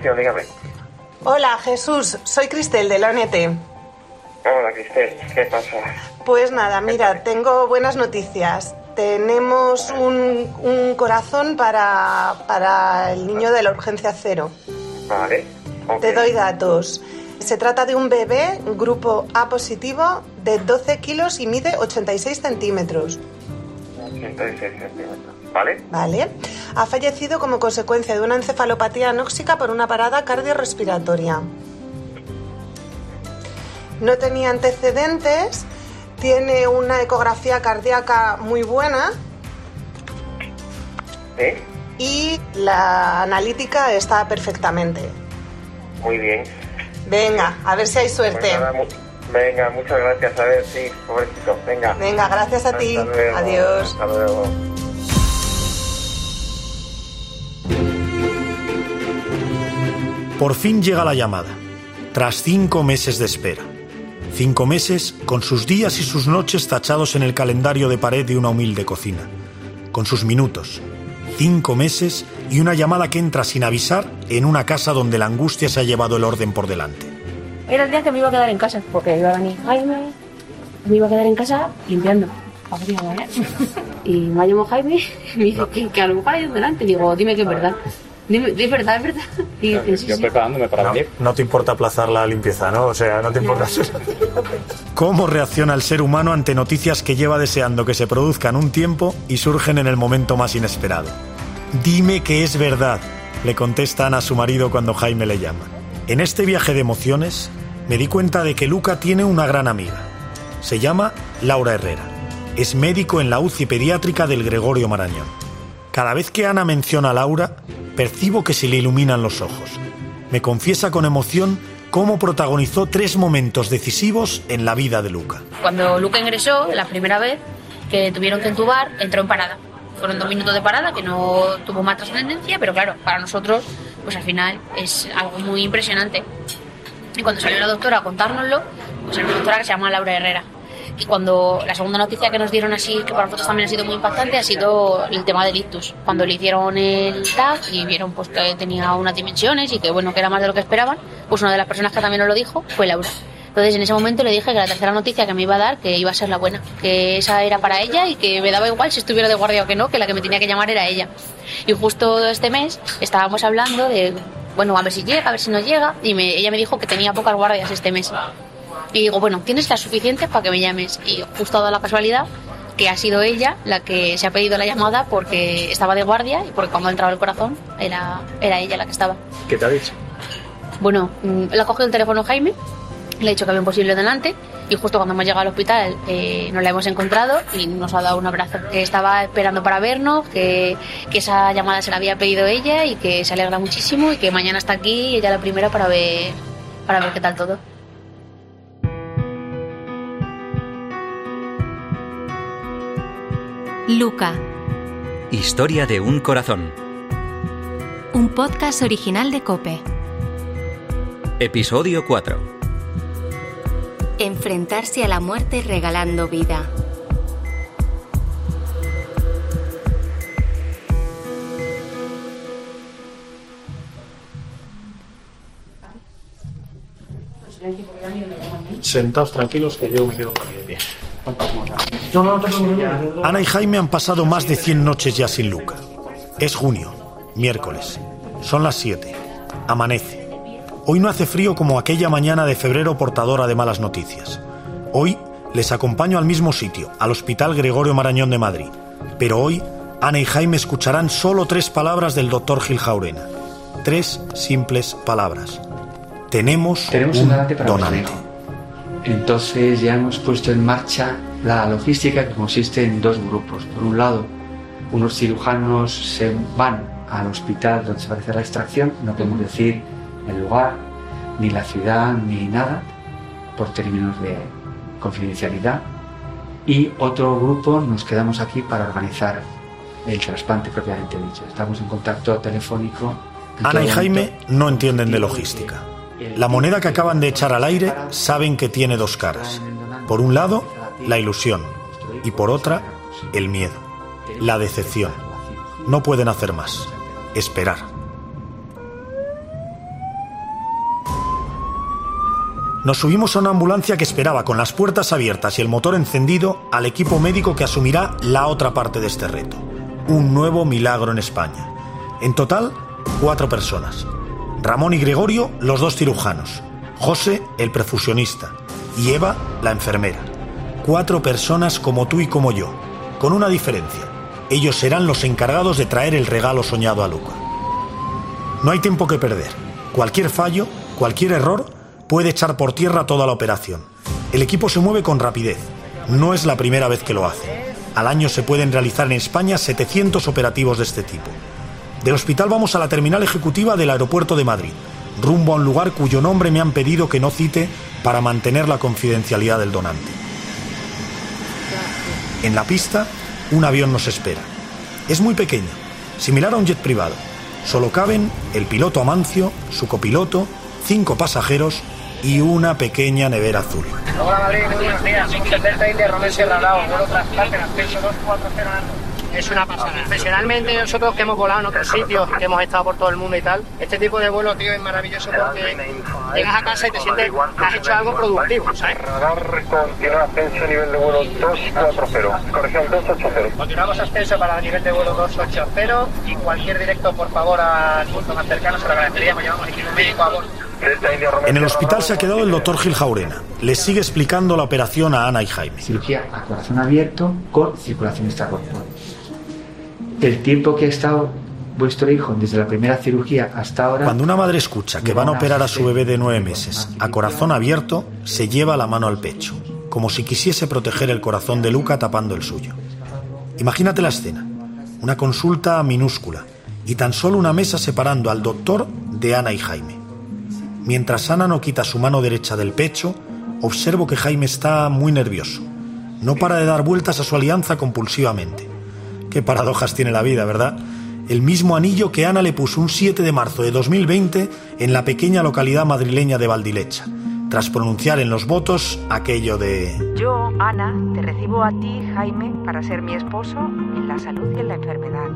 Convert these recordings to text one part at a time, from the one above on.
dígame. Hola, Jesús. Soy Cristel de la ONT. Hola, Cristel. ¿Qué pasa? Pues nada, mira, tengo buenas noticias. Tenemos un, un corazón para, para el niño de la urgencia cero. Vale. Te doy datos. Se trata de un bebé, grupo A positivo, de 12 kilos y mide 86 centímetros. 86 centímetros. ¿Vale? ¿Vale? Ha fallecido como consecuencia de una encefalopatía anóxica por una parada cardiorrespiratoria. No tenía antecedentes, tiene una ecografía cardíaca muy buena ¿Sí? y la analítica está perfectamente. Muy bien. Venga, a ver si hay Pues suerte. nada, mu- Venga, muchas gracias. A ver, sí, pobrecito. Venga. Venga, gracias a ti. Luego. Adiós. Hasta luego. Por fin llega la llamada, tras cinco meses de espera. Cinco meses con sus días y sus noches tachados en el calendario de pared de una humilde cocina. Con sus minutos. Cinco meses y una llamada que entra sin avisar en una casa donde la angustia se ha llevado el orden por delante. Era el día que me iba a quedar en casa, porque iba a venir Jaime, me iba a quedar en casa limpiando. Y me llamó Jaime y me dice que, que a lo mejor hay un delante. Digo, dime que es verdad. Dime, es verdad, es verdad. Sí, Yo sí. preparándome para venir. No te importa aplazar la limpieza, ¿no? O sea, no te importa. ¿Cómo reacciona el ser humano ante noticias que lleva deseando que se produzcan un tiempo y surgen en el momento más inesperado? Dime que es verdad, le contesta Ana a su marido cuando Jaime le llama. En este viaje de emociones me di cuenta de que Luca tiene una gran amiga. Se llama Laura Herrera. Es médico en la UCI pediátrica del Gregorio Marañón. Cada vez que Ana menciona a Laura, percibo que se le iluminan los ojos. Me confiesa con emoción cómo protagonizó tres momentos decisivos en la vida de Luca. Cuando Luca ingresó, la primera vez que tuvieron que entubar, entró en parada. Fueron dos minutos de parada que no tuvo más trascendencia, pero claro, para nosotros, pues al final es algo muy impresionante. Y cuando salió la doctora a contárnoslo, pues era una doctora que se llama Laura Herrera. Y cuando la segunda noticia que nos dieron así, que para nosotros también ha sido muy impactante, ha sido el tema del ictus. Cuando le hicieron el TAC y vieron pues que tenía unas dimensiones y que bueno, que era más de lo que esperaban, pues una de las personas que también nos lo dijo fue Laura. Entonces en ese momento le dije que la tercera noticia que me iba a dar, que iba a ser la buena, que esa era para ella y que me daba igual si estuviera de guardia o que no, que la que me tenía que llamar era ella. Y justo este mes estábamos hablando de, bueno, a ver si llega, a ver si no llega, y me- ella me dijo que tenía pocas guardias este mes. Y digo, bueno, tienes las suficientes para que me llames. Y justo ha dado la casualidad que ha sido ella la que se ha pedido la llamada porque estaba de guardia y porque cuando ha entrado el corazón era, era ella la que estaba. ¿Qué te ha dicho? Bueno, mm, le ha cogido el teléfono Jaime, le ha dicho que había un posible delante y justo cuando hemos llegado al hospital eh, nos la hemos encontrado y nos ha dado un abrazo. Que estaba esperando para vernos, que, que esa llamada se la había pedido ella y que se alegra muchísimo y que mañana está aquí ella la primera para ver, para ver qué tal todo. Luca, Historia de un corazón. un podcast original de Cope. Episodio 4. Enfrentarse a la muerte regalando vida. Sentaos tranquilos que yo me quedo con pie. Ana y Jaime han pasado más de 100 noches ya sin Luca. Es junio, miércoles. Son las 7. Amanece. Hoy no hace frío como aquella mañana de febrero portadora de malas noticias. Hoy les acompaño al mismo sitio, al Hospital Gregorio Marañón de Madrid. Pero hoy Ana y Jaime escucharán solo tres palabras del doctor Gil Jaurena. Tres simples palabras. Tenemos, Tenemos un donante para donante. Entonces ya hemos puesto en marcha la logística que consiste en dos grupos. Por un lado, unos cirujanos se van al hospital donde se va a hacer la extracción, no podemos decir el lugar, ni la ciudad, ni nada, por términos de confidencialidad. Y otro grupo nos quedamos aquí para organizar el trasplante propiamente dicho. Estamos en contacto telefónico. en Ana y Jaime no entienden de logística. La moneda que acaban de echar al aire saben que tiene dos caras. Por un lado, la ilusión y por otra, el miedo, la decepción. No pueden hacer más. Esperar. Nos subimos a una ambulancia que esperaba con las puertas abiertas y el motor encendido al equipo médico que asumirá la otra parte de este reto. Un nuevo milagro en España. En total, cuatro personas. Ramón y Gregorio, los dos cirujanos. José, el perfusionista. Y Eva, la enfermera. Cuatro personas como tú y como yo, con una diferencia. Ellos serán los encargados de traer el regalo soñado a Luca. No hay tiempo que perder. Cualquier fallo, cualquier error, puede echar por tierra toda la operación. El equipo se mueve con rapidez. No es la primera vez que lo hace. Al año se pueden realizar en España 700 operativos de este tipo. Del hospital vamos a la terminal ejecutiva del aeropuerto de Madrid, rumbo a un lugar cuyo nombre me han pedido que no cite para mantener la confidencialidad del donante. En la pista, un avión nos espera. Es muy pequeño, similar a un jet privado. Solo caben el piloto Amancio, su copiloto, cinco pasajeros y una pequeña nevera azul. Hola Madrid, muy buenos días. Delta India, Romel Sierra Bravo, vuelo trasplante, ascenso 240 es una pasada. Profesionalmente nosotros que hemos volado en otros sitios, que hemos estado por todo el mundo y tal, este tipo de vuelo, tío, es maravilloso porque llegas a casa y te sientes que has hecho algo productivo, ¿sabes? Radar continúa ascenso nivel de vuelo 240, corrección 280. Continuamos ascenso para el nivel de vuelo 280 y cualquier directo, por favor, al punto más cercano se lo agradeceríamos. Llevamos equipo médico a bordo. En el hospital se ha quedado el doctor Gil Jaurena. Les sigue explicando la operación a Ana y Jaime. Cirugía a corazón abierto con circulación extracorporal. El tiempo que ha estado vuestro hijo desde la primera cirugía hasta ahora... Cuando una madre escucha que van a operar a su bebé de nueve meses a corazón abierto, se lleva la mano al pecho, como si quisiese proteger el corazón de Luca tapando el suyo. Imagínate la escena. Una consulta minúscula y tan solo una mesa separando al doctor de Ana y Jaime. Mientras Ana no quita su mano derecha del pecho, observo que Jaime está muy nervioso. No para de dar vueltas a su alianza compulsivamente. Qué paradojas tiene la vida, ¿verdad? El mismo anillo que Ana le puso un 7 de marzo de 2020 en la pequeña localidad madrileña de Valdilecha, tras pronunciar en los votos aquello de... Yo, Ana, te recibo a ti, Jaime, para ser mi esposo en la salud y en la enfermedad.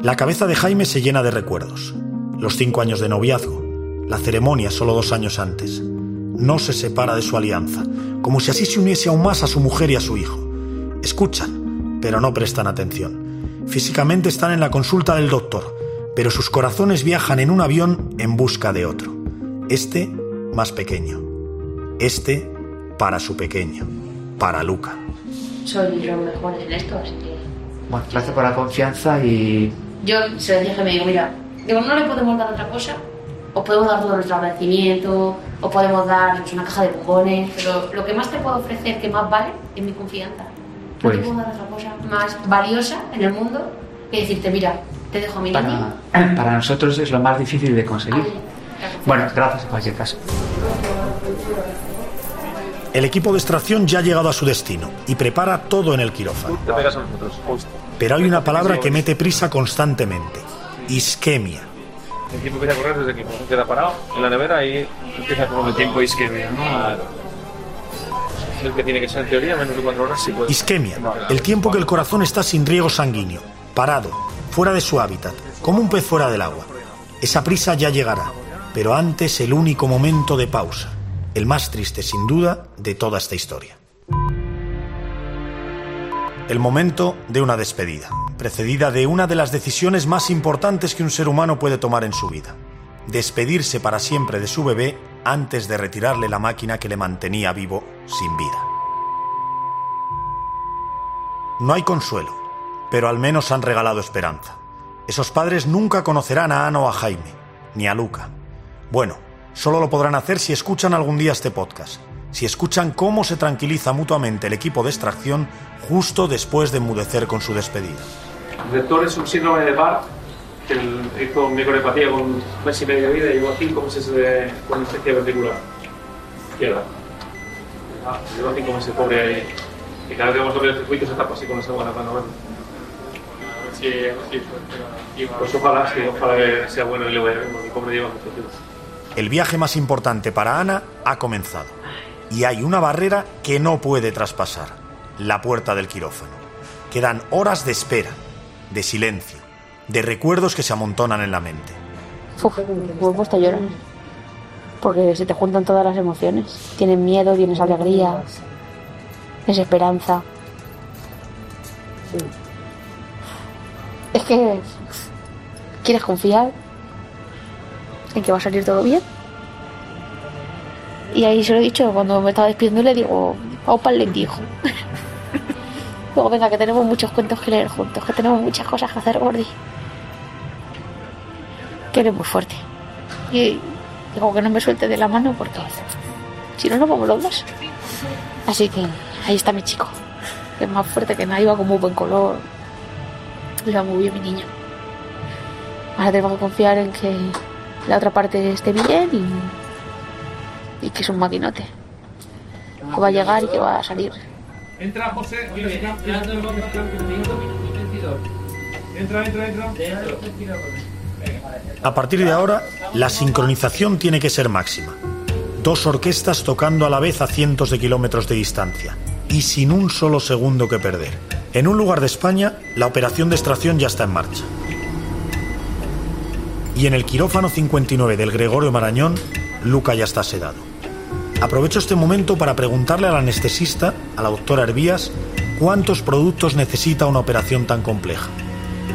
La cabeza de Jaime se llena de recuerdos. Los cinco años de noviazgo, la ceremonia solo dos años antes. No se separa de su alianza, como si así se uniese aún más a su mujer y a su hijo. Escuchan, pero no prestan atención. Físicamente están en la consulta del doctor, pero sus corazones viajan en un avión en busca de otro. Este más pequeño. Este para su pequeño, para Luca. Soy los mejores en esto, así que... Bueno, gracias por la confianza y Yo se lo dije, me digo, mira, digo, no le podemos dar otra cosa, os podemos dar todo nuestro agradecimiento, os podemos dar una caja de bombones, pero lo que más te puedo ofrecer, que más vale, es mi confianza. No Pues- te puedo dar otra cosa más valiosa en el mundo que decirte, mira, te dejo a mi para, para nosotros es lo más difícil de conseguir. Ahí. Bueno, gracias en cualquier caso. El equipo de extracción ya ha llegado a su destino y prepara todo en el quirófano. Pero hay una palabra que mete prisa constantemente. Isquemia. El tiempo empieza a correr desde que queda parado en la nevera y empieza a correr el tiempo isquemia, ¿no? Es el que tiene que ser en teoría menos de cuatro horas puede. Isquemia, el tiempo que el corazón está sin riego sanguíneo, parado, fuera de su hábitat, como un pez fuera del agua. Esa prisa ya llegará, pero antes el único momento de pausa, el más triste sin duda de toda esta historia. El momento de una despedida, precedida de una de las decisiones más importantes que un ser humano puede tomar en su vida. Despedirse para siempre de su bebé antes de retirarle la máquina que le mantenía vivo sin vida. No hay consuelo, pero al menos han regalado esperanza. Esos padres nunca conocerán a Ana o a Jaime, ni a Luca. Bueno, solo lo podrán hacer si escuchan algún día este podcast, si escuchan cómo se tranquiliza mutuamente el equipo de extracción justo después de enmudecer con su despedida. El director es un síndrome de Barth, él hizo microepatía con un mes y medio de vida y llevó cinco meses de, con infección ventricular. Izquierda. Ah, lleva cinco meses pobre ahí. Y cada vez que vamos a ver el circuito se tapa así con esa buena mano. ¿verdad? Sí, sí, Pues ojalá, sí, ojalá que sea bueno y le vaya bien, porque pobre lleva mucho tiempo. El viaje más importante para Ana ha comenzado. Y hay una barrera que no puede traspasar, la puerta del quirófano. Quedan horas de espera, de silencio, de recuerdos que se amontonan en la mente. Uf, me he porque se te juntan todas las emociones. Tienes miedo, tienes alegría, tienes esperanza. Es que quieres confiar en que va a salir todo bien. Y ahí se lo he dicho, cuando me estaba despidiendo le digo, para el lenguijo. Luego, venga, que tenemos muchos cuentos que leer juntos, que tenemos muchas cosas que hacer, Gordi. Muy fuerte. Y digo que no me suelte de la mano porque si no, nos vamos los dos. Así que ahí está mi chico, que es más fuerte que nada, iba con muy buen color. Iba muy bien mi niño. Ahora tenemos que confiar en que la otra parte esté bien y, y que es un maquinote. Que va a llegar y que va a salir. Entra, José. Entra, entra, entra. A partir de ahora, la sincronización tiene que ser máxima. Dos orquestas tocando a la vez a cientos de kilómetros de distancia y sin un solo segundo que perder. En un lugar de España, la operación de extracción ya está en marcha. Y en el quirófano 59 del Gregorio Marañón, Luca ya está sedado. Aprovecho este momento para preguntarle al anestesista, a la doctora Hervías, cuántos productos necesita una operación tan compleja.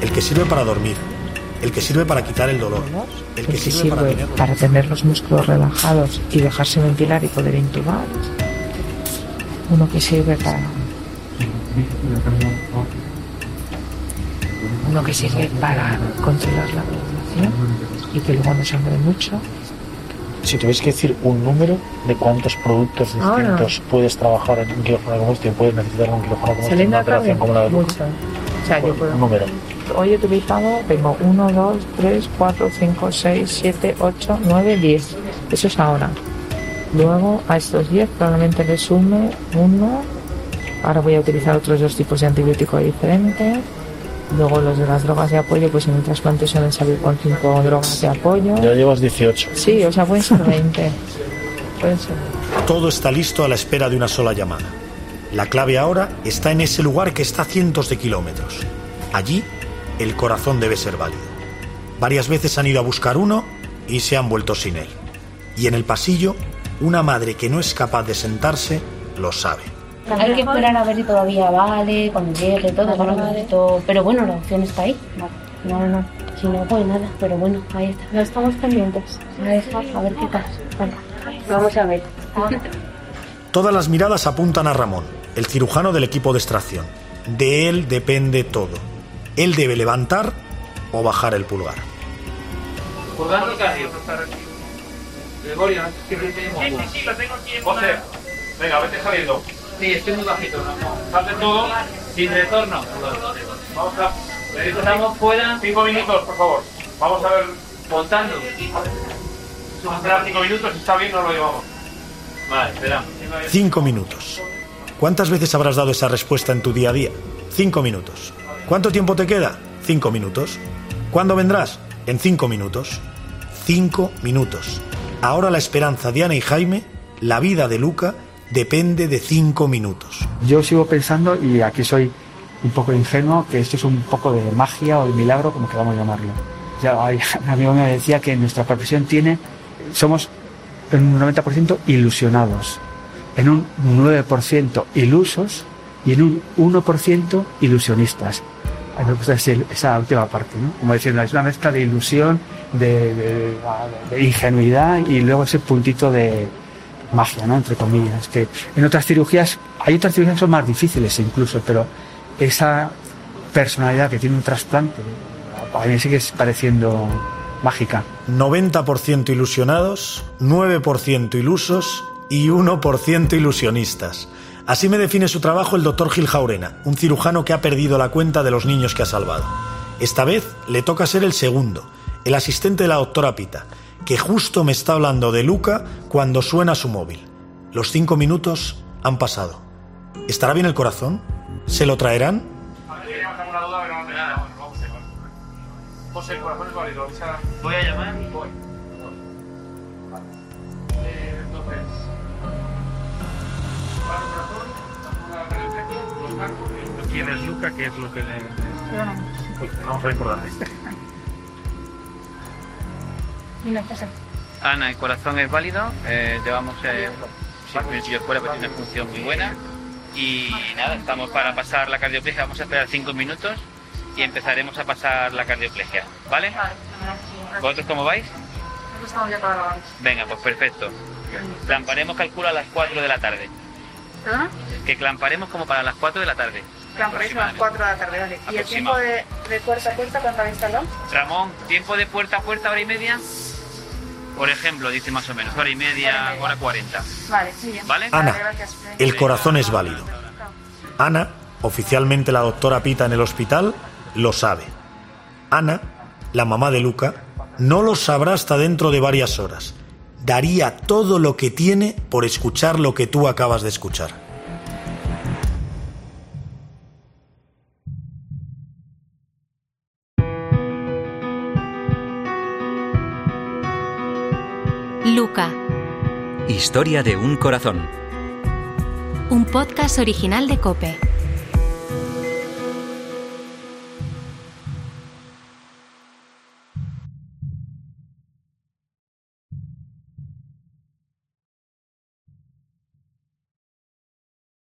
El que sirve para dormir, el que sirve para quitar el dolor, el que el que sirve para sirve tener... para tener los músculos relajados y dejarse ventilar y poder intubar. Uno que sirve para. Uno que sirve para controlar la respiración y que luego no sangre mucho. Si tuvies que decir un número de cuántos productos distintos puedes trabajar en un quirófano como este, puedes necesitar en un quirófano como este, una operación como la de Luca. O sea, yo puedo. Un número. Hoy he utilizado, tengo 1, 2, 3, 4, 5, 6, 7, 8, 9, 10. Eso es ahora. Luego a estos 10 probablemente le sume uno. Ahora voy a utilizar otros dos tipos de antibiótico diferentes. Luego los de las drogas de apoyo, pues en el trasplante suelen salir con 5 drogas de apoyo. Ya llevas 18. Sí, o sea, pueden ser 20. Pueden ser. Todo está listo a la espera de una sola llamada. La clave ahora está en ese lugar que está a cientos de kilómetros. Allí, el corazón debe ser válido. Varias veces han ido a buscar uno y se han vuelto sin él. Y en el pasillo, una madre que no es capaz de sentarse lo sabe. Hay que esperar a ver si todavía vale, cuando llegue todo, bueno, esto- pero bueno, la opción está ahí. No, no, no. Si no, pues nada, pero bueno, ahí está. Ya estamos pendientes. A ver, a ver qué pasa. Venga, vamos a ver. Todas las miradas apuntan a Ramón, el cirujano del equipo de extracción. De él depende todo. Él debe levantar o bajar el pulgar. Pulgar. Gregorio, ¿qué te tenemos? Sí, sí, sí, lo tengo aquí. José, venga, vete saliendo. Sí, estoy muy bajito. Salte todo. Sin retorno. Vamos a... Estamos fuera. Cinco minutos, por favor. Vamos a ver... Contando. Vamos a esperar cinco minutos, si está bien, nos lo llevamos. Vale, espera. Cinco minutos. ¿Cuántas veces habrás dado esa respuesta en tu día a día? Cinco minutos. ¿Cuánto tiempo te queda? Cinco minutos. ¿Cuándo vendrás? En cinco minutos. Cinco minutos. Ahora la esperanza de Ana y Jaime, la vida de Luca, depende de cinco minutos. Yo sigo pensando, y aquí soy un poco ingenuo, que esto es un poco de magia o de milagro, como queramos llamarlo. Ya hay, un amigo me decía que nuestra profesión tiene, somos en un 90% ilusionados, en un 9% ilusos y en un 1% ilusionistas. A mí me gusta ese- esa última parte, ¿no? Como diciendo, es una mezcla de ilusión, de, de- de ingenuidad y luego ese puntito de magia, ¿no? Entre comillas. Que en otras cirugías, hay otras cirugías que son más difíciles incluso, pero esa personalidad que tiene un trasplante, a mí me sigue pareciendo mágica. 90% ilusionados, 9% ilusos y 1% ilusionistas. Así me define su trabajo el doctor Gil Jaurena, un cirujano que ha perdido la cuenta de los niños que ha salvado. Esta vez le toca ser el segundo, el asistente de la doctora Pita, que justo me está hablando de Luca cuando suena su móvil. Los cinco minutos han pasado. ¿Estará bien el corazón? ¿Se lo traerán? A ver si teníamos alguna duda, pero no tenemos. Bueno, vamos a ver. José, el corazón es válido. Voy a llamar. Voy. ¿Quién es Luca? ¿Qué es lo que le.? Vamos a ver importante. Una cosa. Ana, el corazón es válido. eh, llevamos eh, minutillos fuera, pero tiene una función muy buena. Y nada, estamos para pasar la cardioplegia. Vamos a esperar cinco minutos y empezaremos a pasar la cardioplegia. ¿Vale? ¿Vosotros cómo vais? Estamos ya para. Venga, pues perfecto. Clamparemos, calculo, a las 4 de la tarde. ¿Perdona? Que clamparemos como para las 4 de la tarde. A las 4 de la tarde, vale. ¿Y el tiempo de, de puerta a puerta cuánto habéis tardado? Ramón, tiempo de puerta a puerta, hora y media. Por ejemplo, dice más o menos, hora y media, hora 40. Vale, muy bien. ¿Vale? Ana, el corazón es válido. Ana, oficialmente la doctora Pita en el hospital, lo sabe. Ana, la mamá de Luca, no lo sabrá hasta dentro de varias horas. Daría todo lo que tiene por escuchar lo que tú acabas de escuchar. Historia de un corazón. un podcast original de Cope.